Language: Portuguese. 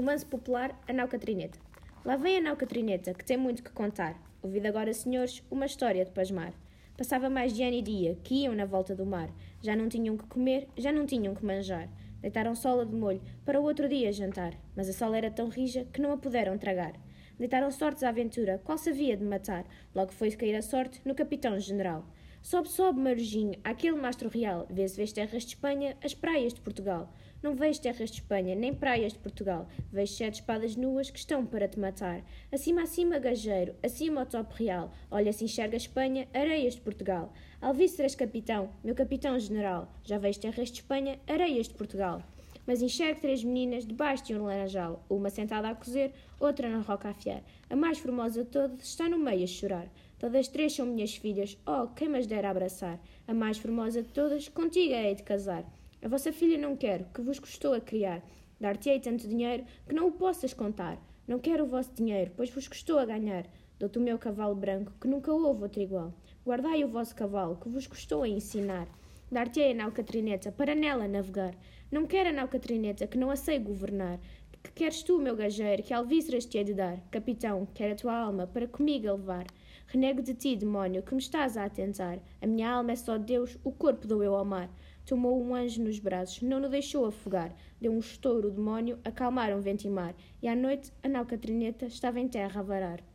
Romance popular A Nau Catrineta. Lá vem a Nau Catrineta, que tem muito que contar. Ouvido agora, senhores, uma história de pasmar. Passava mais de ano e dia, que iam na volta do mar. Já não tinham que comer, já não tinham que manjar. Deitaram sola de molho para o outro dia jantar, mas a sola era tão rija que não a puderam tragar. Deitaram sortes à aventura, qual se havia de matar. Logo foi cair a sorte no capitão-general. Sobe, sobe, marujinho, aquele mastro real, vê-se vês terras de Espanha, as praias de Portugal. Não vejo terras de Espanha, nem praias de Portugal, vejo sete espadas nuas que estão para te matar. Acima, acima, gajeiro, acima o top real, olha se enxerga Espanha, areias de Portugal. Alvíceras capitão, meu capitão general, já vejo terras de Espanha, areias de Portugal mas enxergo três meninas debaixo de um laranjal, uma sentada a cozer, outra na roca a fiar. A mais formosa de todas está no meio a chorar. Todas três são minhas filhas, oh, quem mas dera abraçar. A mais formosa de todas, contigo hei de casar. A vossa filha não quero, que vos custou a criar. Dar-te-ei tanto dinheiro que não o possas contar. Não quero o vosso dinheiro, pois vos custou a ganhar. Dou-te o meu cavalo branco, que nunca houve outro igual. Guardai o vosso cavalo, que vos custou a ensinar. Dar-te-ei a nau Catrineta, para nela navegar. Não quero a nau Catrineta, que não a sei governar. Que queres tu, meu gajeiro, que alvíceras te hei de dar? Capitão, quero a tua alma, para comigo a levar. Renego de ti, demónio, que me estás a atentar. A minha alma é só Deus, o corpo dou eu ao mar. Tomou um anjo nos braços, não o deixou afogar. Deu um estouro, o demónio, acalmaram vento e mar. E à noite, a nau Catrineta estava em terra a varar.